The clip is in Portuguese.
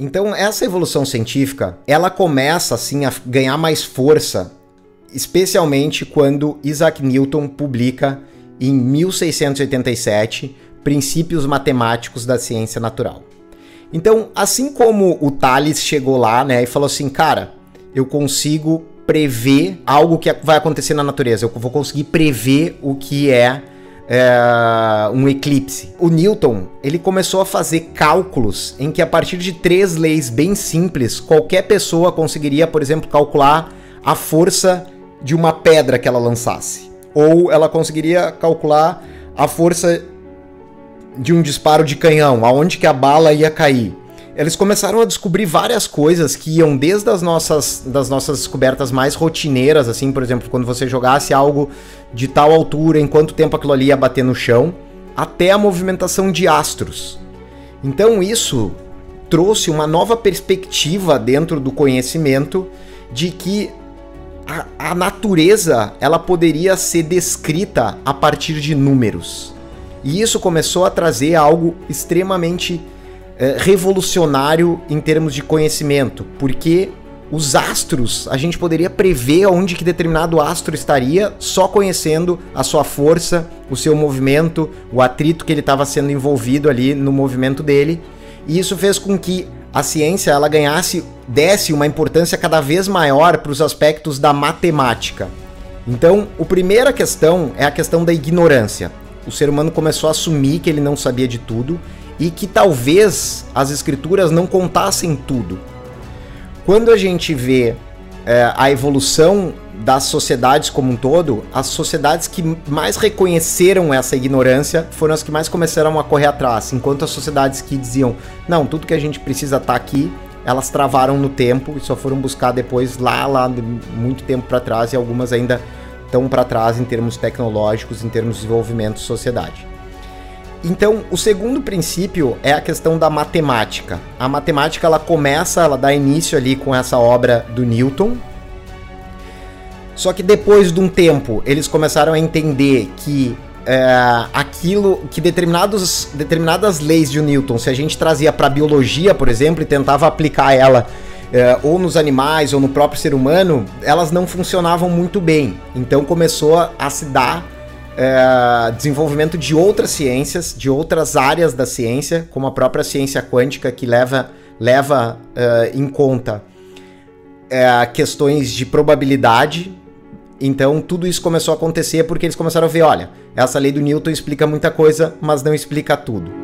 Então, essa evolução científica, ela começa assim a ganhar mais força, especialmente quando Isaac Newton publica em 1687 Princípios Matemáticos da Ciência Natural. Então, assim como o Thales chegou lá, né, e falou assim, cara, eu consigo prever algo que vai acontecer na natureza, eu vou conseguir prever o que é é, um eclipse. O Newton ele começou a fazer cálculos em que a partir de três leis bem simples qualquer pessoa conseguiria, por exemplo, calcular a força de uma pedra que ela lançasse, ou ela conseguiria calcular a força de um disparo de canhão, aonde que a bala ia cair eles começaram a descobrir várias coisas que iam desde as nossas, das nossas descobertas mais rotineiras, assim, por exemplo, quando você jogasse algo de tal altura, em quanto tempo aquilo ali ia bater no chão, até a movimentação de astros. Então isso trouxe uma nova perspectiva dentro do conhecimento de que a, a natureza ela poderia ser descrita a partir de números. E isso começou a trazer algo extremamente é, revolucionário em termos de conhecimento, porque os astros, a gente poderia prever onde que determinado astro estaria só conhecendo a sua força, o seu movimento, o atrito que ele estava sendo envolvido ali no movimento dele. E isso fez com que a ciência ela ganhasse, desse uma importância cada vez maior para os aspectos da matemática. Então, a primeira questão é a questão da ignorância. O ser humano começou a assumir que ele não sabia de tudo e que talvez as escrituras não contassem tudo. Quando a gente vê é, a evolução das sociedades como um todo, as sociedades que mais reconheceram essa ignorância foram as que mais começaram a correr atrás, enquanto as sociedades que diziam, não, tudo que a gente precisa estar tá aqui, elas travaram no tempo e só foram buscar depois lá, lá muito tempo para trás e algumas ainda estão para trás em termos tecnológicos, em termos de desenvolvimento de sociedade. Então, o segundo princípio é a questão da matemática. A matemática ela começa, ela dá início ali com essa obra do Newton. Só que depois de um tempo, eles começaram a entender que é, aquilo que determinados, determinadas leis de Newton, se a gente trazia para a biologia, por exemplo, e tentava aplicar ela é, ou nos animais ou no próprio ser humano, elas não funcionavam muito bem. Então começou a se dar é, desenvolvimento de outras ciências, de outras áreas da ciência, como a própria ciência quântica, que leva, leva é, em conta é, questões de probabilidade. Então, tudo isso começou a acontecer porque eles começaram a ver: olha, essa lei do Newton explica muita coisa, mas não explica tudo.